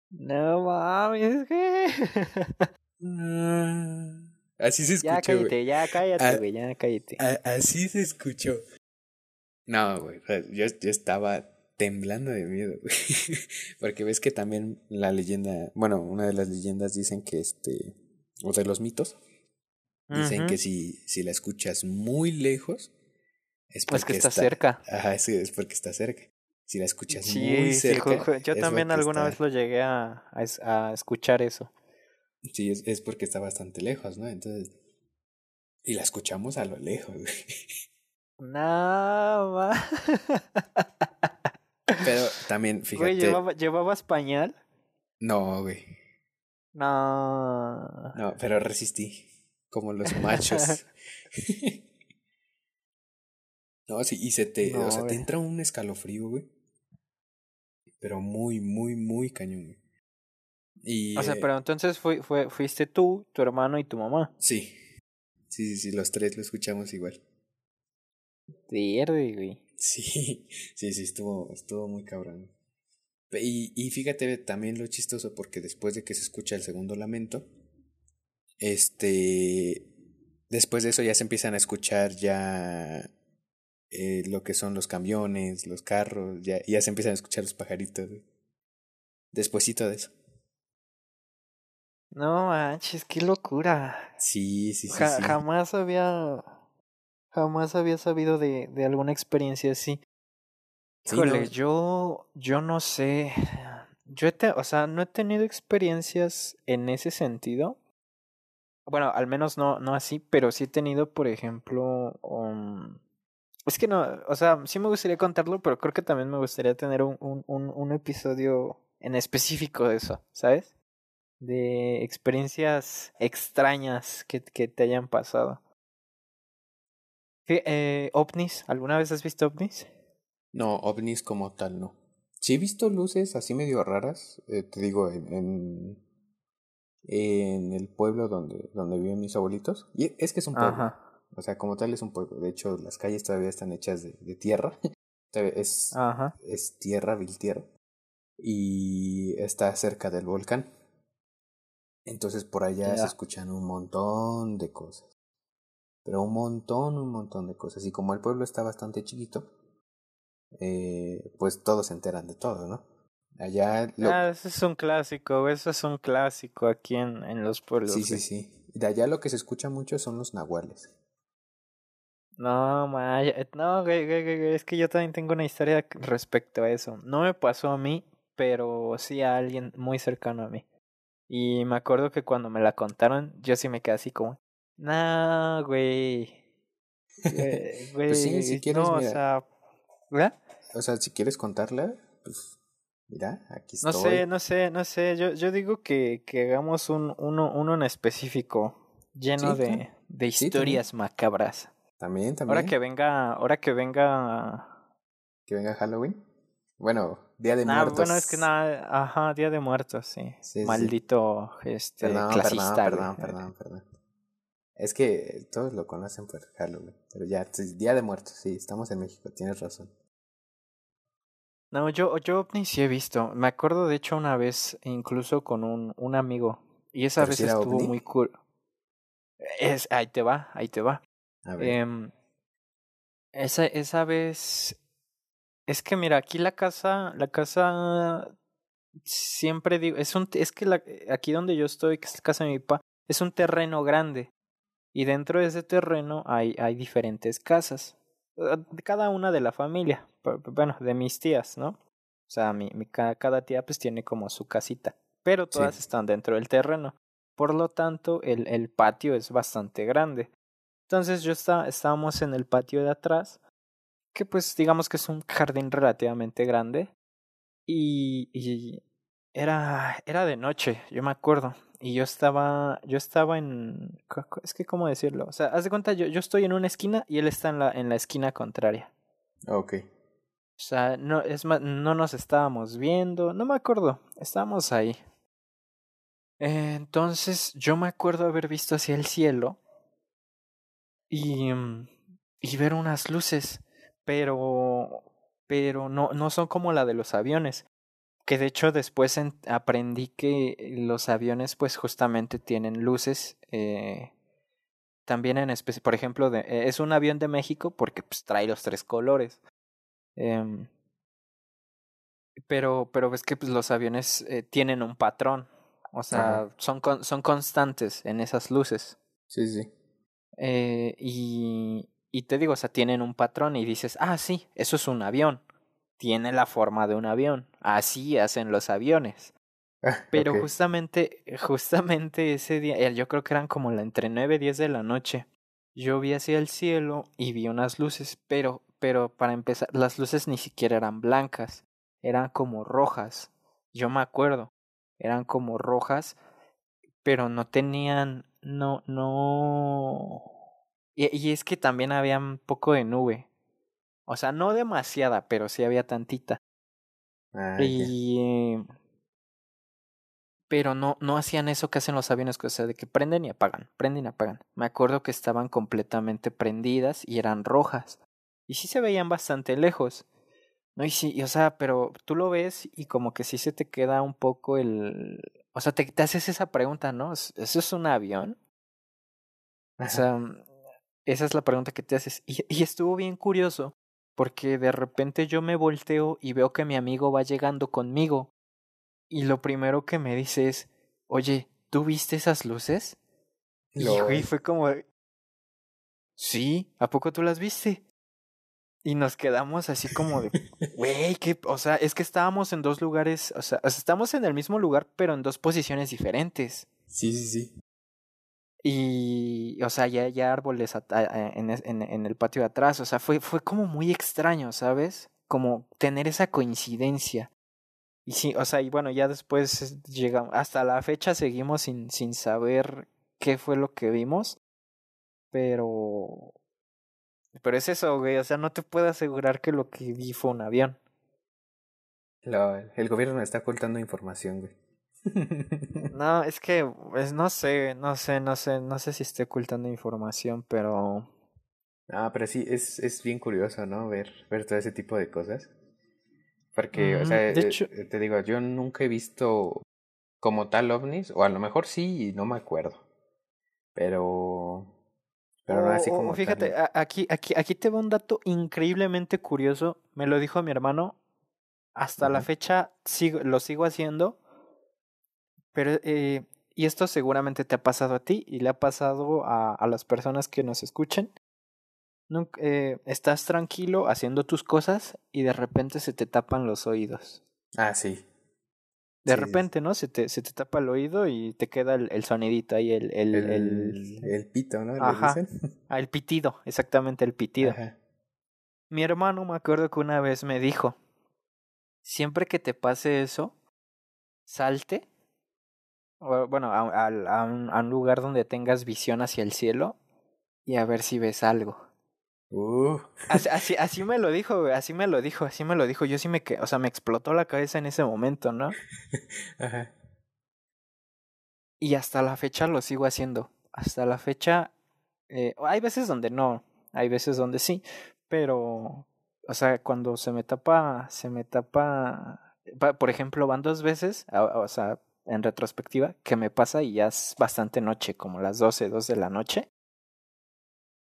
No mames, güey. Así se Ya escuchó, güey. cállate, ya cállate, Ah, güey, ya cállate. A- así se escuchó. No, güey, sea, yo, yo estaba temblando de miedo, güey. Porque ves que también la leyenda, bueno, una de las leyendas dicen que este, o de los mitos, dicen que si, si la escuchas muy lejos, es porque Es que está cerca. Ajá, es, es porque está cerca. Si la escuchas Sí, muy sí, cerca. ju- yo también alguna está- vez lo llegué a, a, es- a escuchar eso. Sí, es, es porque está bastante lejos, ¿no? Entonces. Y la escuchamos a lo lejos, güey. No, ma. Pero también, fíjate. Güey, ¿llevaba, ¿llevabas pañal? No, güey. No. No, pero resistí. Como los machos. no, sí, y se te. No, o sea, te entra un escalofrío, güey. Pero muy, muy, muy cañón, güey. Y. O sea, eh, pero entonces fue, fue, fuiste tú, tu hermano y tu mamá. Sí. Sí, sí, sí, los tres lo escuchamos igual. Pierde, güey. Sí, sí, sí, estuvo, estuvo muy cabrón. Y, y fíjate también lo chistoso, porque después de que se escucha el segundo lamento, este, después de eso ya se empiezan a escuchar ya eh, lo que son los camiones, los carros, ya, ya se empiezan a escuchar los pajaritos. Despuésito de eso. No manches, qué locura. Sí, sí, sí, Ja- sí. Jamás había. Jamás había sabido de, de alguna experiencia así. Sí, Híjole, no. yo. Yo no sé. Yo he te- o sea, no he tenido experiencias en ese sentido. Bueno, al menos no, no así, pero sí he tenido, por ejemplo. um, es que no, o sea, sí me gustaría contarlo, pero creo que también me gustaría tener un, un, un, un episodio en específico de eso, ¿sabes? De experiencias extrañas que, que te hayan pasado. ¿Qué, eh, ¿Ovnis? ¿Alguna vez has visto ovnis? No, ovnis como tal, no. Sí he visto luces así medio raras, eh, te digo, en, en, en el pueblo donde, donde viven mis abuelitos. Y es que es un pueblo. Ajá. O sea, como tal es un pueblo. De hecho, las calles todavía están hechas de, de tierra. Es, Ajá. es tierra, vil tierra. Y está cerca del volcán. Entonces por allá se escuchan un montón de cosas. Pero un montón, un montón de cosas. Y como el pueblo está bastante chiquito, eh, pues todos se enteran de todo, ¿no? Allá lo, Ah, eso es un clásico, eso es un clásico aquí en, en los pueblos. sí, sí, sí. De allá lo que se escucha mucho son los nahuales. No, Maya, eh, no, güey, güey, güey, güey, es que yo también tengo una historia respecto a eso. No me pasó a mí, pero sí a alguien muy cercano a mí. Y me acuerdo que cuando me la contaron, yo sí me quedé así como, nah, güey. eh, Güey, Pues sí, si quieres, no, o sea, ¿verdad? O sea, si quieres contarla, pues mira, aquí No estoy. sé, no sé, no sé. Yo, yo digo que, que hagamos un, uno, uno en específico, lleno Sí, de, de Sí, historias macabras. También, también. Ahora que venga, ahora que venga que venga Halloween. Bueno, Día de Nah, Muertos. bueno, es que nada, ajá, Día de Muertos, sí. Sí, sí. Maldito, este, Perdón, clasista. perdón, perdón, perdón, perdón. Es que todos lo conocen por Halloween. Pero ya, Día de Muertos, sí, estamos en México, tienes razón. No, yo, yo ovnis sí he visto. Me acuerdo, de hecho, una vez, incluso con un, un amigo. Y esa ¿Pero vez si estuvo ovni? muy cool. Es, ahí te va, ahí te va. A ver. Em, esa, esa vez. Es que mira, aquí la casa, la casa siempre digo, es un, es que la, aquí donde yo estoy, que es la casa de mi papá, es un terreno grande. Y dentro de ese terreno hay, hay diferentes casas. eh, Cada una de la familia. Bueno, de mis tías, ¿no? O sea, mi, mi, ca- cada tía pues tiene como su casita. Pero todas Sí. están dentro del terreno. Por lo tanto, el, el patio es bastante grande. Entonces yo estaba, estábamos en el patio de atrás, que pues digamos que es un jardín relativamente grande. Y, y era, era de noche, yo me acuerdo. Y yo estaba, yo estaba en, es que cómo decirlo, o sea, haz de cuenta, yo, yo estoy en una esquina y él está en la, en la esquina contraria. Ok. O sea, no, es más, no nos estábamos viendo, no me acuerdo, estábamos ahí. Entonces, yo me acuerdo haber visto hacia el cielo y, mm, y ver unas luces, pero, pero no, no son como la de los aviones. Que de hecho después en- aprendí que los aviones pues justamente tienen luces. Eh, también en especie, por ejemplo, de, eh, es un avión de México porque pues trae los tres colores. Em, pero, pero ves que pues, los aviones eh, tienen un patrón. O sea, Ajá. son, con, son constantes en esas luces. Sí, sí. Eh, y, y te digo, o sea, tienen un patrón y dices, ah, sí, eso es un avión. Tiene la forma de un avión. Así hacen los aviones. Pero justamente, justamente ese día, yo creo que eran como la entre 9 y 10 de la noche. Yo vi hacia el cielo y vi unas luces, pero, pero para empezar, las luces ni siquiera eran blancas, eran como rojas. Yo me acuerdo, eran como rojas, pero no tenían, no, no. Y, y es que también había un poco de nube. O sea, no demasiada, pero sí había tantita. Ah. Y. eh, Pero no, no hacían eso que hacen los aviones, o sea, de que prenden y apagan, prenden y apagan. Me acuerdo que estaban completamente prendidas y eran rojas. Y sí se veían bastante lejos. No, y sí, y, o sea, pero tú lo ves y como que sí se te queda un poco el. O sea, te, te haces esa pregunta, ¿no? ¿Eso es un avión? O sea, esa es la pregunta que te haces. Y, y estuvo bien curioso, porque de repente yo me volteo y veo que mi amigo va llegando conmigo. Y lo primero que me dice es, oye, ¿tú viste esas luces? Y Lol. güey, fue como, sí, ¿a poco tú las viste? Y nos quedamos así como de, güey, que, o sea, es que estábamos en dos lugares, o sea, o sea, estamos en el mismo lugar, pero en dos posiciones diferentes. Sí, sí, sí. Y, o sea, ya, ya árboles en, en, en el patio de atrás. O sea, fue, fue como muy extraño, ¿sabes? Como tener esa coincidencia. Y sí, o sea, y bueno, ya después llegamos, hasta la fecha seguimos sin, sin saber qué fue lo que vimos. Pero, pero es eso, güey. O sea, no te puedo asegurar que lo que vi fue un avión. El gobierno me está ocultando información, güey. No, es que, pues no sé, no sé, no sé, no sé si estoy ocultando información, pero... Ah, pero sí, es, es bien curioso, ¿no? Ver, ver todo ese tipo de cosas. Porque, o sea, hecho... Eh, te digo, yo nunca he visto como tal ovnis, o a lo mejor sí y no me acuerdo. Pero... Pero no así como... fíjate, aquí, aquí, aquí te veo un dato increíblemente curioso. Me lo dijo mi hermano. Hasta la fecha sigo, lo sigo haciendo pero, eh, y esto seguramente te ha pasado a ti y le ha pasado a, a las personas que nos escuchen. Nunca, eh, estás tranquilo haciendo tus cosas y de repente se te tapan los oídos. Ah, sí. De repente, ¿no? Se te, se te tapa el oído y te queda el, el sonidito ahí, el... El, el, el, pito, ¿no? Ajá. Ah, el pitido, exactamente, el pitido. Ajá. Mi hermano me acuerdo que una vez me dijo, siempre que te pase eso, salte bueno, a, a, un, a, un, lugar donde tengas visión hacia el cielo y a ver si ves algo. Uh. Así, así, así, me lo dijo, así me lo dijo, así me lo dijo. Yo sí me, o sea, me explotó la cabeza en ese momento, ¿no? Ajá. Y hasta la fecha lo sigo haciendo. Hasta la fecha, eh, hay veces donde no, hay veces donde sí, pero, o sea, cuando se me tapa, se me tapa, por ejemplo, van dos veces, o sea, en retrospectiva, que me pasa y ya es bastante noche, como las 12, 2 de la noche.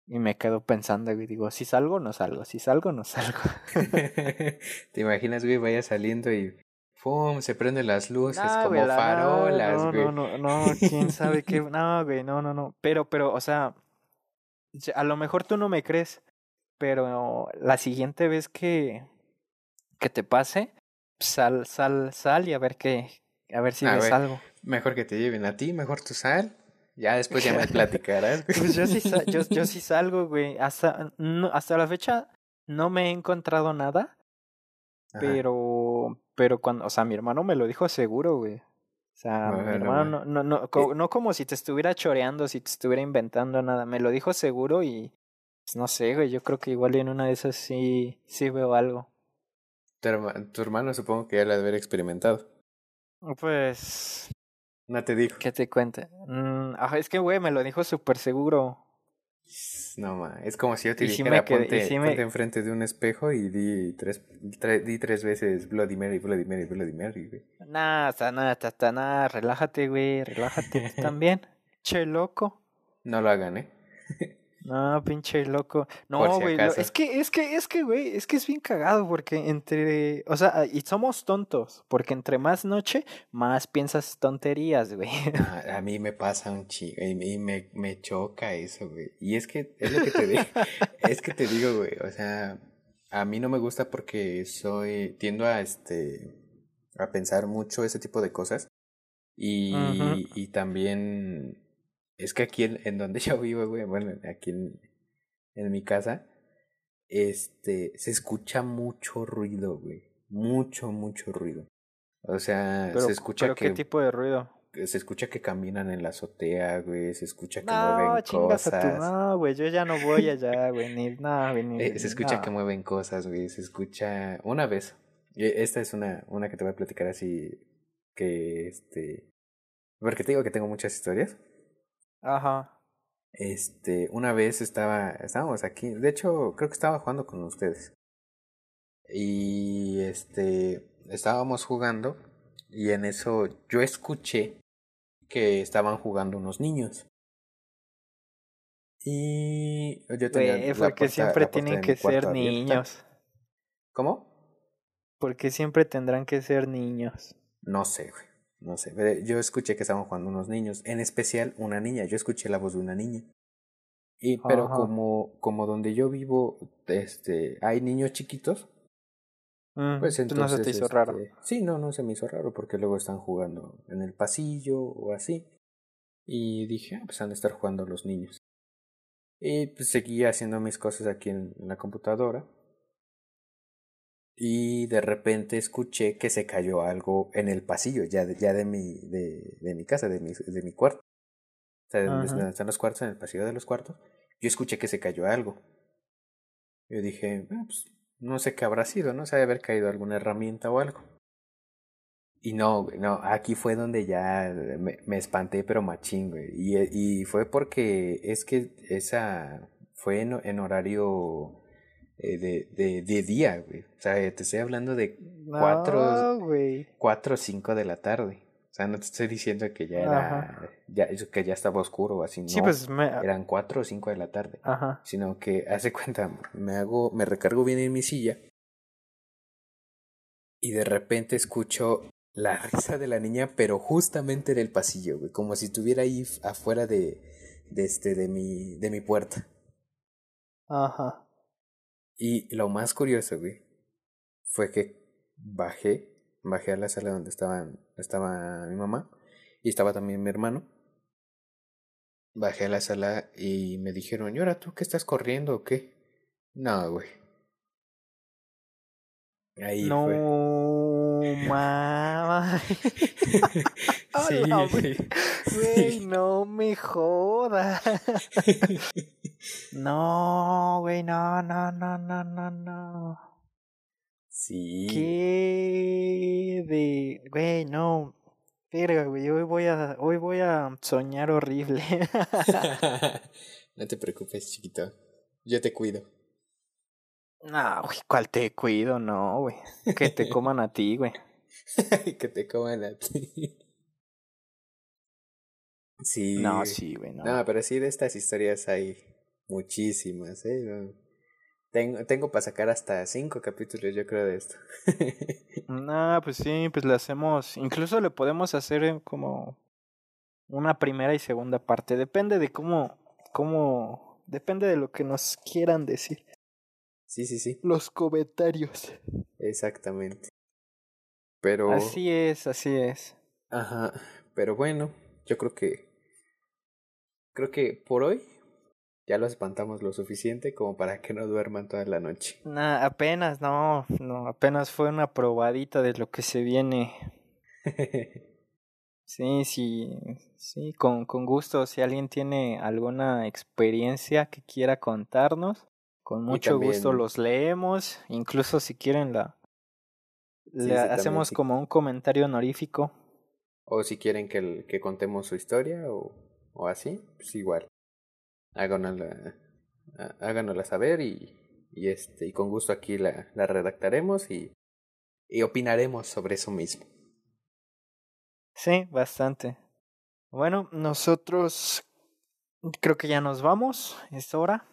Y me quedo pensando y digo, si salgo, no salgo, si salgo, no salgo. ¿Te imaginas, güey, vaya saliendo y ¡pum! se prenden las luces como farolas, no, güey. No, no, no, quién sabe qué. No, güey, no, no, no. Pero, pero, o sea, a lo mejor tú no me crees, pero la siguiente vez que, que te pase, sal, sal, sal y a ver qué, a ver si ves algo. Mejor que te lleven a ti, mejor tú sal. Ya después ya me platicarás. pues yo sí, yo, yo sí salgo, güey. Hasta, no, hasta la fecha no me he encontrado nada. Pero, pero cuando, o sea, mi hermano me lo dijo seguro, güey. O sea, mi hermano no, no, no, no como si te estuviera choreando, si te estuviera inventando nada. Me lo dijo seguro y, pues no sé, güey. Yo creo que igual en una de esas sí, sí veo algo. Tu, tu hermano supongo que ya lo haber experimentado. Pues. No te dijo. ¿Qué te cuenta? Mm, es que, güey, me lo dijo súper seguro. No, ma, es como si yo te dijera, ponte, enfrente de un espejo y di tres, di tres veces Bloody Mary, Bloody Mary, Bloody Mary, güey. Nah, está nada, está nada, relájate, güey, relájate, también. Che loco. No lo hagan, ¿eh? No, pinche loco. No, güey, es que, es que, es que, güey, es que es bien cagado porque entre, o sea, y somos tontos, porque entre más noche, más piensas tonterías, güey. A, mí me pasa un chico y me, me choca eso, güey. Y es que, es lo que te digo, es que te digo, güey, o sea, a mí no me gusta porque soy, tiendo a, este, a pensar mucho ese tipo de cosas. Y, y también es que aquí en, en donde yo vivo, güey, bueno, aquí en, en mi casa, este, se escucha mucho ruido, güey. Mucho, mucho ruido. O sea, se escucha que... ¿Qué tipo de ruido? Se escucha que caminan en la azotea, güey. Se escucha que mueven cosas. No, güey, yo ya no voy allá, güey. Ni, no, ni, eh, se escucha que mueven cosas, güey. Se escucha... Una vez. Esta es una, una que te voy a platicar así... Que, este... Porque te digo que tengo muchas historias. Ajá. Este, una vez estaba, estábamos aquí, de hecho, creo que estaba jugando con ustedes. Y este, estábamos jugando y en eso yo escuché que estaban jugando unos niños. Y yo tenía porque siempre tienen que ser niños. ¿Cómo? Porque siempre tendrán que ser niños. No sé, güey. No sé, yo escuché que estaban jugando unos niños, en especial una niña, yo escuché la voz de una niña. Y pero como como donde yo vivo este hay niños chiquitos, mm, pues entonces no se te hizo raro. Este, sí, no, no se me hizo raro porque luego están jugando en el pasillo o así. Y dije, ah, pues han de estar jugando los niños. Y pues seguía haciendo mis cosas aquí en la computadora y de repente escuché que se cayó algo en el pasillo ya de, ya de mi de, de mi casa de mi de mi cuarto. O sea de donde están los cuartos en el pasillo de los cuartos yo escuché que se cayó algo. Yo dije ah, pues, no sé qué habrá sido no se debe haber caído alguna herramienta o algo Y no, no, aquí fue donde ya me, me espanté, pero machín, güey. Y, y fue porque es que esa fue en, en horario eh, de, de, de, día, güey. O sea, te estoy hablando de cuatro, güey. cuatro o cinco de la tarde. O sea, no te estoy diciendo que ya era, ya, que ya estaba oscuro o así, no. Sí, pues me... Eran cuatro o cinco de la tarde. Ajá. Sino que, hace cuenta, me hago, me recargo bien en mi silla. Y de repente escucho la risa de la niña, pero justamente en el pasillo, güey. Como si estuviera ahí afuera de, de este, de mi, de mi puerta. Ajá. Y lo más curioso, güey, fue que bajé, bajé a la sala donde estaban, estaba mi mamá y estaba también mi hermano. Bajé a la sala y me dijeron, ¿y ahora tú qué estás corriendo o qué? No, güey. Ahí no, fue. Mamá. sí, güey, no me jodas. No, güey, no, no, no, no, no, no. Sí. ¿Qué de, güey, no. Verga, güey, hoy voy a, hoy voy a soñar horrible. no te preocupes, chiquito. Yo te cuido. No, güey, ¿cuál te cuido? No, güey. Que te coman a ti, güey. que te coman a ti. Sí. No, sí, güey, no. No, pero sí de estas historias hay Muchísimas, ¿eh? Tengo, tengo para sacar hasta cinco capítulos, yo creo, de esto. no, pues sí, pues le hacemos. Incluso le podemos hacer como una primera y segunda parte. Depende de cómo. cómo depende de lo que nos quieran decir. Sí, sí, sí. Los comentarios. Exactamente. Pero. Así es, así es. Ajá. Pero bueno, yo creo que. Creo que por hoy ya lo espantamos lo suficiente como para que no duerman toda la noche. Nah, apenas, no, no, apenas fue una probadita de lo que se viene. sí, sí, sí, con, con gusto. Si alguien tiene alguna experiencia que quiera contarnos, con mucho gusto los leemos. Incluso si quieren la, le hacemos como un comentario honorífico. O si quieren que, que contemos su historia o, o así, pues igual háganosla, háganosla saber y, y, este, y con gusto aquí la, la redactaremos y, y opinaremos sobre eso mismo. Sí, bastante. Bueno, nosotros creo que ya nos vamos, es hora.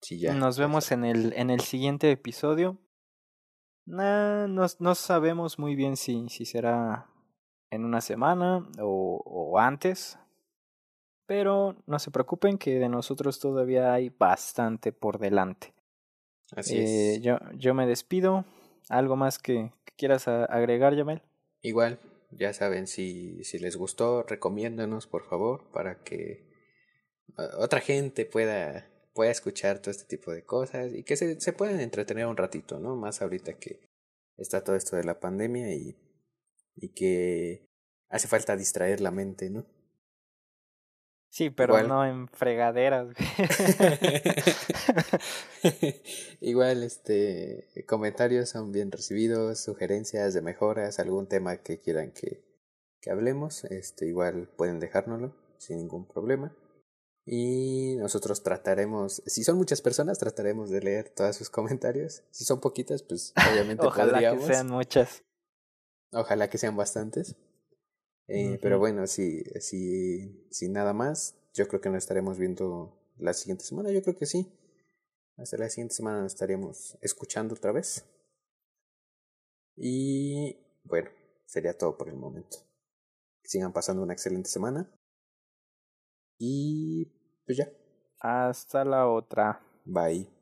Sí, ya. Nos vemos en el, en el siguiente episodio. no, no sabemos muy bien si, si será en una semana o, o antes. Pero no se preocupen que de nosotros todavía hay bastante por delante. Así eh, es. Yo, yo me despido. ¿Algo más que, quieras agregar, Yamel? Igual, ya saben, si, si les gustó, recomiéndanos por favor para que otra gente pueda, pueda escuchar todo este tipo de cosas y que se, se puedan entretener un ratito, ¿no? Más ahorita que está todo esto de la pandemia y, y que hace falta distraer la mente, ¿no? Sí, pero no en fregaderas. Igual, este, comentarios son bien recibidos, sugerencias de mejoras, algún tema que quieran que, que hablemos, este, igual pueden dejárnoslo sin ningún problema. Y nosotros trataremos, si son muchas personas, trataremos de leer todos sus comentarios. Si son poquitas, pues obviamente Ojalá que sean muchas. Ojalá que sean bastantes. Eh, pero bueno, si, si, si nada más, yo creo que nos estaremos viendo la siguiente semana. Yo creo que sí. Hasta la siguiente semana nos estaríamos escuchando otra vez. Y bueno, sería todo por el momento. sigan pasando una excelente semana. Y pues ya. Hasta la otra. Bye.